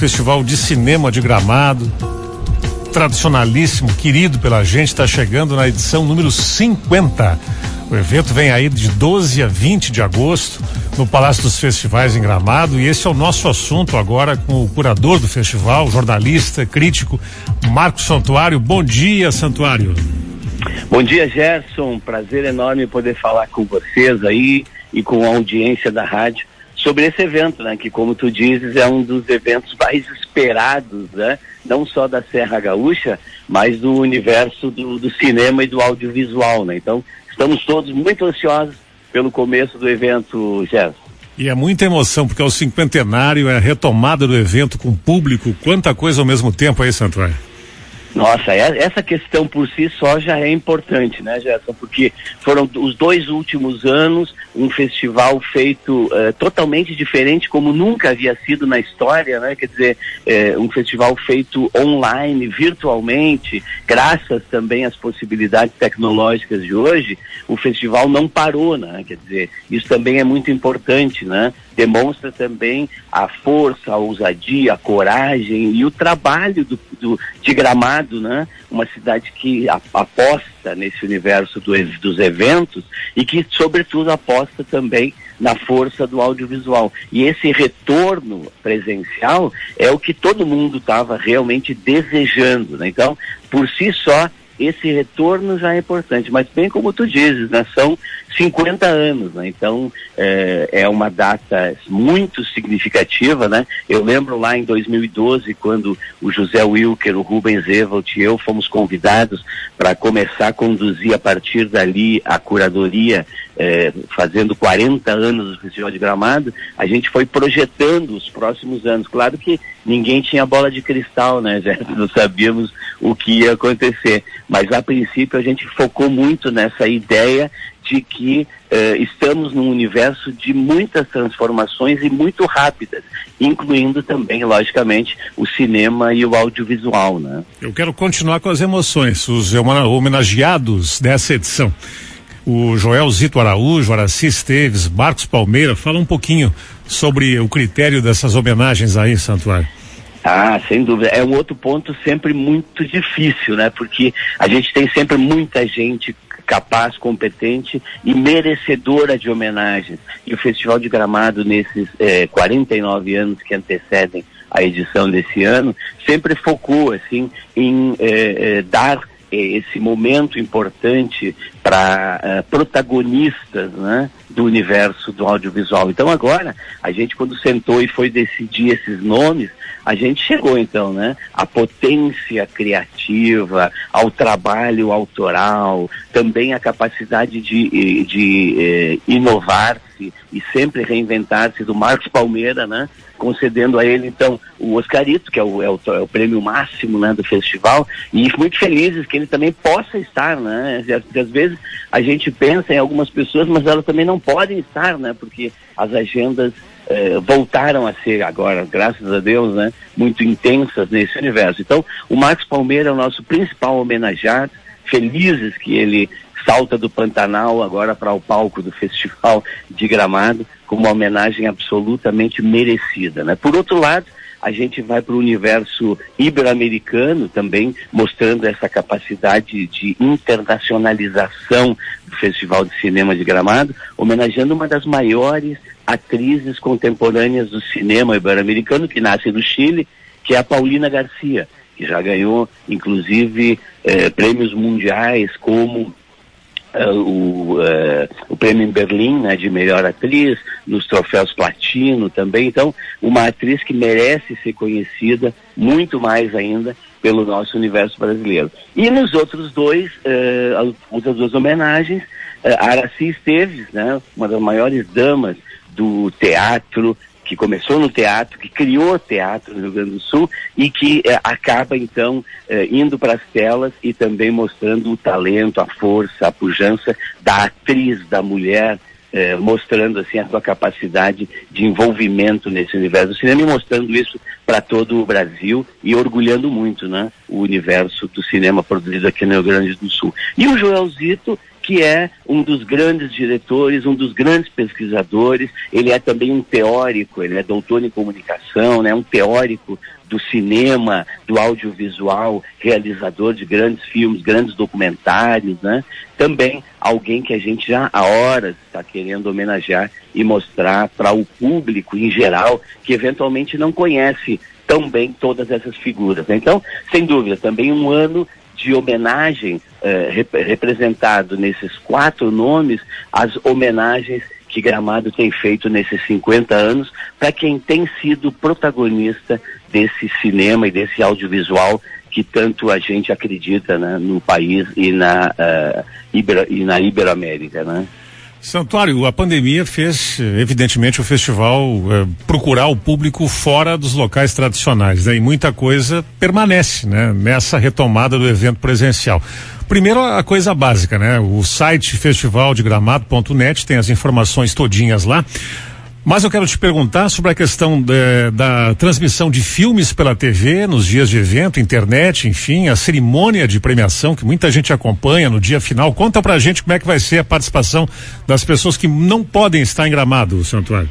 Festival de Cinema de Gramado, tradicionalíssimo, querido pela gente, está chegando na edição número 50. O evento vem aí de 12 a 20 de agosto no Palácio dos Festivais em Gramado e esse é o nosso assunto agora com o curador do festival, jornalista, crítico, Marcos Santuário. Bom dia, Santuário. Bom dia, Gerson. Prazer enorme poder falar com vocês aí e com a audiência da rádio sobre esse evento, né? Que como tu dizes é um dos eventos mais esperados, né? Não só da Serra Gaúcha, mas do universo do, do cinema e do audiovisual, né? Então estamos todos muito ansiosos pelo começo do evento, Gerson. E é muita emoção, porque é o cinquentenário, é a retomada do evento com público, quanta coisa ao mesmo tempo aí, Santuário. Nossa, é, essa questão por si só já é importante, né, Gerson? Porque foram os dois últimos anos um festival feito uh, totalmente diferente, como nunca havia sido na história, né? Quer dizer, uh, um festival feito online, virtualmente, graças também às possibilidades tecnológicas de hoje, o festival não parou, né? Quer dizer, isso também é muito importante, né? Demonstra também a força, a ousadia, a coragem e o trabalho do, do de Gramado, né? Uma cidade que aposta nesse universo do, dos eventos e que, sobretudo, aposta também na força do audiovisual. E esse retorno presencial é o que todo mundo estava realmente desejando. Né? Então, por si só, esse retorno já é importante, mas bem como tu dizes, né, são 50 anos, né, então é, é, uma data muito significativa, né, eu lembro lá em 2012, quando o José Wilker, o Rubens Evelt e eu fomos convidados para começar a conduzir a partir dali a curadoria é, fazendo 40 anos do Festival de Gramado, a gente foi projetando os próximos anos. Claro que ninguém tinha bola de cristal, né? Não sabíamos o que ia acontecer. Mas a princípio a gente focou muito nessa ideia de que uh, estamos num universo de muitas transformações e muito rápidas, incluindo também, logicamente, o cinema e o audiovisual, né? Eu quero continuar com as emoções, os homenageados dessa edição o Joel Zito Araújo, Araci Esteves, Marcos Palmeira, fala um pouquinho sobre o critério dessas homenagens aí, Santuário. Ah, sem dúvida. É um outro ponto sempre muito difícil, né? Porque a gente tem sempre muita gente capaz, competente e merecedora de homenagens. E o Festival de Gramado, nesses eh, 49 anos que antecedem a edição desse ano, sempre focou, assim, em eh, dar esse momento importante para uh, protagonistas né, do universo do audiovisual. Então agora, a gente quando sentou e foi decidir esses nomes, a gente chegou então, né, à potência criativa, ao trabalho autoral, também à capacidade de, de eh, inovar-se e sempre reinventar-se do Marcos Palmeira, né, concedendo a ele então o Oscarito, que é o, é o, é o prêmio máximo né, do festival, e muito felizes que ele também possa estar, né? Às, às vezes a gente pensa em algumas pessoas, mas elas também não podem estar, né? Porque as agendas eh, voltaram a ser agora, graças a Deus, né? Muito intensas nesse universo. Então, o Marcos Palmeira é o nosso principal homenageado, felizes que ele salta do Pantanal agora para o palco do Festival de Gramado, com uma homenagem absolutamente merecida. Né? Por outro lado, a gente vai para o universo ibero-americano também, mostrando essa capacidade de internacionalização do Festival de Cinema de Gramado, homenageando uma das maiores atrizes contemporâneas do cinema ibero-americano, que nasce no Chile, que é a Paulina Garcia, que já ganhou, inclusive, eh, prêmios mundiais como Uh, o, uh, o prêmio em Berlim né, de melhor atriz, nos troféus platino também. Então, uma atriz que merece ser conhecida muito mais ainda pelo nosso universo brasileiro. E nos outros dois, uh, outras duas homenagens, uh, Araci Esteves, né, uma das maiores damas do teatro que começou no teatro, que criou teatro no Rio Grande do Sul e que eh, acaba então eh, indo para as telas e também mostrando o talento, a força, a pujança da atriz, da mulher, eh, mostrando assim a sua capacidade de envolvimento nesse universo do cinema e mostrando isso para todo o Brasil e orgulhando muito, né, o universo do cinema produzido aqui no Rio Grande do Sul. E o Joelzito que é um dos grandes diretores, um dos grandes pesquisadores. Ele é também um teórico, ele é doutor em comunicação, né? Um teórico do cinema, do audiovisual, realizador de grandes filmes, grandes documentários, né? Também alguém que a gente já há horas está querendo homenagear e mostrar para o público em geral que eventualmente não conhece tão bem todas essas figuras. Então, sem dúvida, também um ano de homenagem eh, rep representado nesses quatro nomes, as homenagens que Gramado tem feito nesses 50 anos para quem tem sido protagonista desse cinema e desse audiovisual que tanto a gente acredita né, no país e na, uh, Ibero, e na Iberoamérica. Né? Santuário, a pandemia fez, evidentemente, o festival eh, procurar o público fora dos locais tradicionais, né? E muita coisa permanece, né? Nessa retomada do evento presencial. Primeiro, a coisa básica, né? O site festivaldegramado.net tem as informações todinhas lá. Mas eu quero te perguntar sobre a questão de, da transmissão de filmes pela TV nos dias de evento, internet, enfim, a cerimônia de premiação que muita gente acompanha no dia final. Conta pra gente como é que vai ser a participação das pessoas que não podem estar em Gramado, Santuário.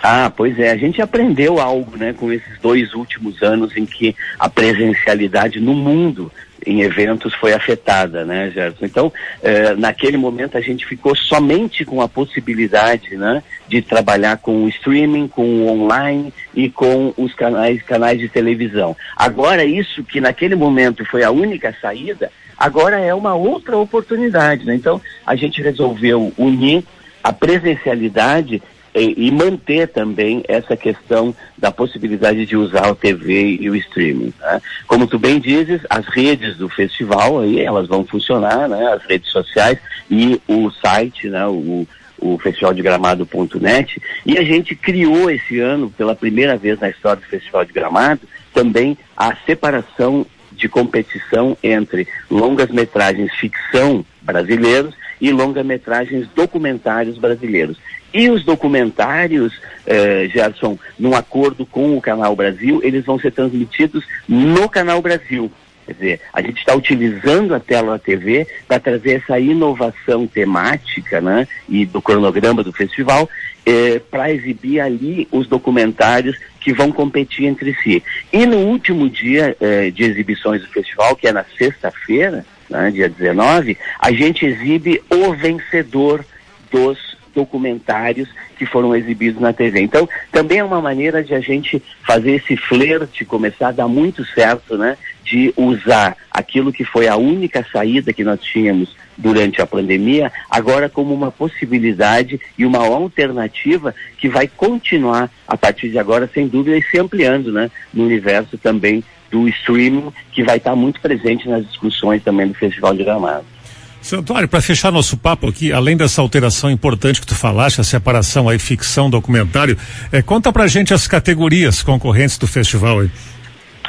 Ah, pois é, a gente aprendeu algo, né, com esses dois últimos anos em que a presencialidade no mundo em eventos foi afetada, né, Gerson? Então, eh, naquele momento a gente ficou somente com a possibilidade, né, de trabalhar com o streaming, com o online e com os canais, canais de televisão. Agora, isso que naquele momento foi a única saída, agora é uma outra oportunidade, né? Então, a gente resolveu unir a presencialidade e, e, manter também essa questão da possibilidade de usar a TV e o streaming. Né? Como tu bem dizes, as redes do festival aí elas vão funcionar, né? As redes sociais e o site, né? O, o festivaldegramado.net e a gente criou esse ano, pela primeira vez na história do Festival de Gramado, também a separação de competição entre longas metragens ficção brasileiros e longa-metragens documentários brasileiros. E os documentários, eh, Gerson, num acordo com o Canal Brasil, eles vão ser transmitidos no Canal Brasil. Quer dizer, a gente está utilizando a tela TV para trazer essa inovação temática né, e do cronograma do festival eh, para exibir ali os documentários que vão competir entre si. E no último dia eh, de exibições do festival, que é na sexta-feira, né, dia 19, a gente exibe o vencedor dos documentários que foram exibidos na TV. Então, também é uma maneira de a gente fazer esse flerte, começar a dar muito certo, né? De usar aquilo que foi a única saída que nós tínhamos durante a pandemia, agora como uma possibilidade e uma alternativa que vai continuar a partir de agora, sem dúvida, e se ampliando, né? No universo também do streaming, que vai estar muito presente nas discussões também do Festival de Gramado. Santuário, para fechar nosso papo aqui, além dessa alteração importante que tu falaste, a separação aí ficção, documentário, é, conta pra gente as categorias concorrentes do festival aí.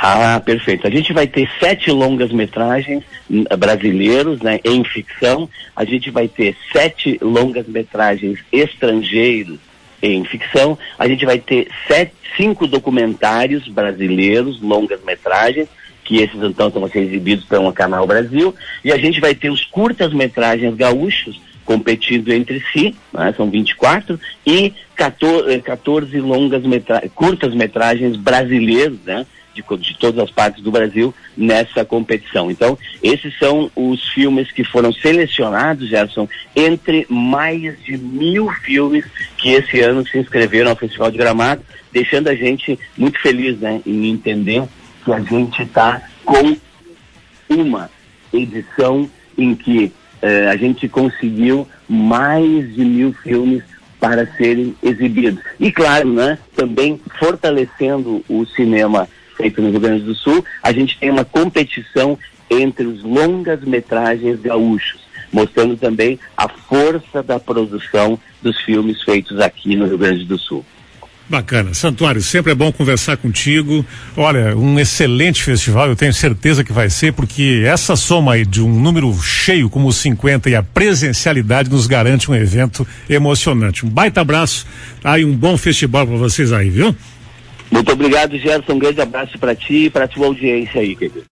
Ah, perfeito. A gente vai ter sete longas metragens hum, brasileiros, né, em ficção. A gente vai ter sete longas metragens estrangeiros em ficção. A gente vai ter sete, cinco documentários brasileiros, longas metragens que esses então a ser exibidos pelo Canal Brasil, e a gente vai ter os curtas-metragens gaúchos competindo entre si, né, são 24, e 14, 14 eh, longas metragens, curtas-metragens brasileiros, né, de, de, todas as partes do Brasil nessa competição. Então, esses são os filmes que foram selecionados, Gerson, entre mais de mil filmes que esse ano se inscreveram ao Festival de Gramado, deixando a gente muito feliz né, em entender que a gente está com uma edição em que eh, a gente conseguiu mais de mil filmes para serem exibidos. E claro, né, também fortalecendo o cinema feito no Rio Grande do Sul, a gente tem uma competição entre os longas metragens gaúchos, mostrando também a força da produção dos filmes feitos aqui no Rio Grande do Sul. Bacana. Santuário, sempre é bom conversar contigo. Olha, um excelente festival, eu tenho certeza que vai ser, porque essa soma aí de um número cheio como os 50 e a presencialidade nos garante um evento emocionante. Um baita abraço aí, um bom festival para vocês aí, viu? Muito obrigado, Gerson. Um grande abraço para ti e para tua audiência aí, querido.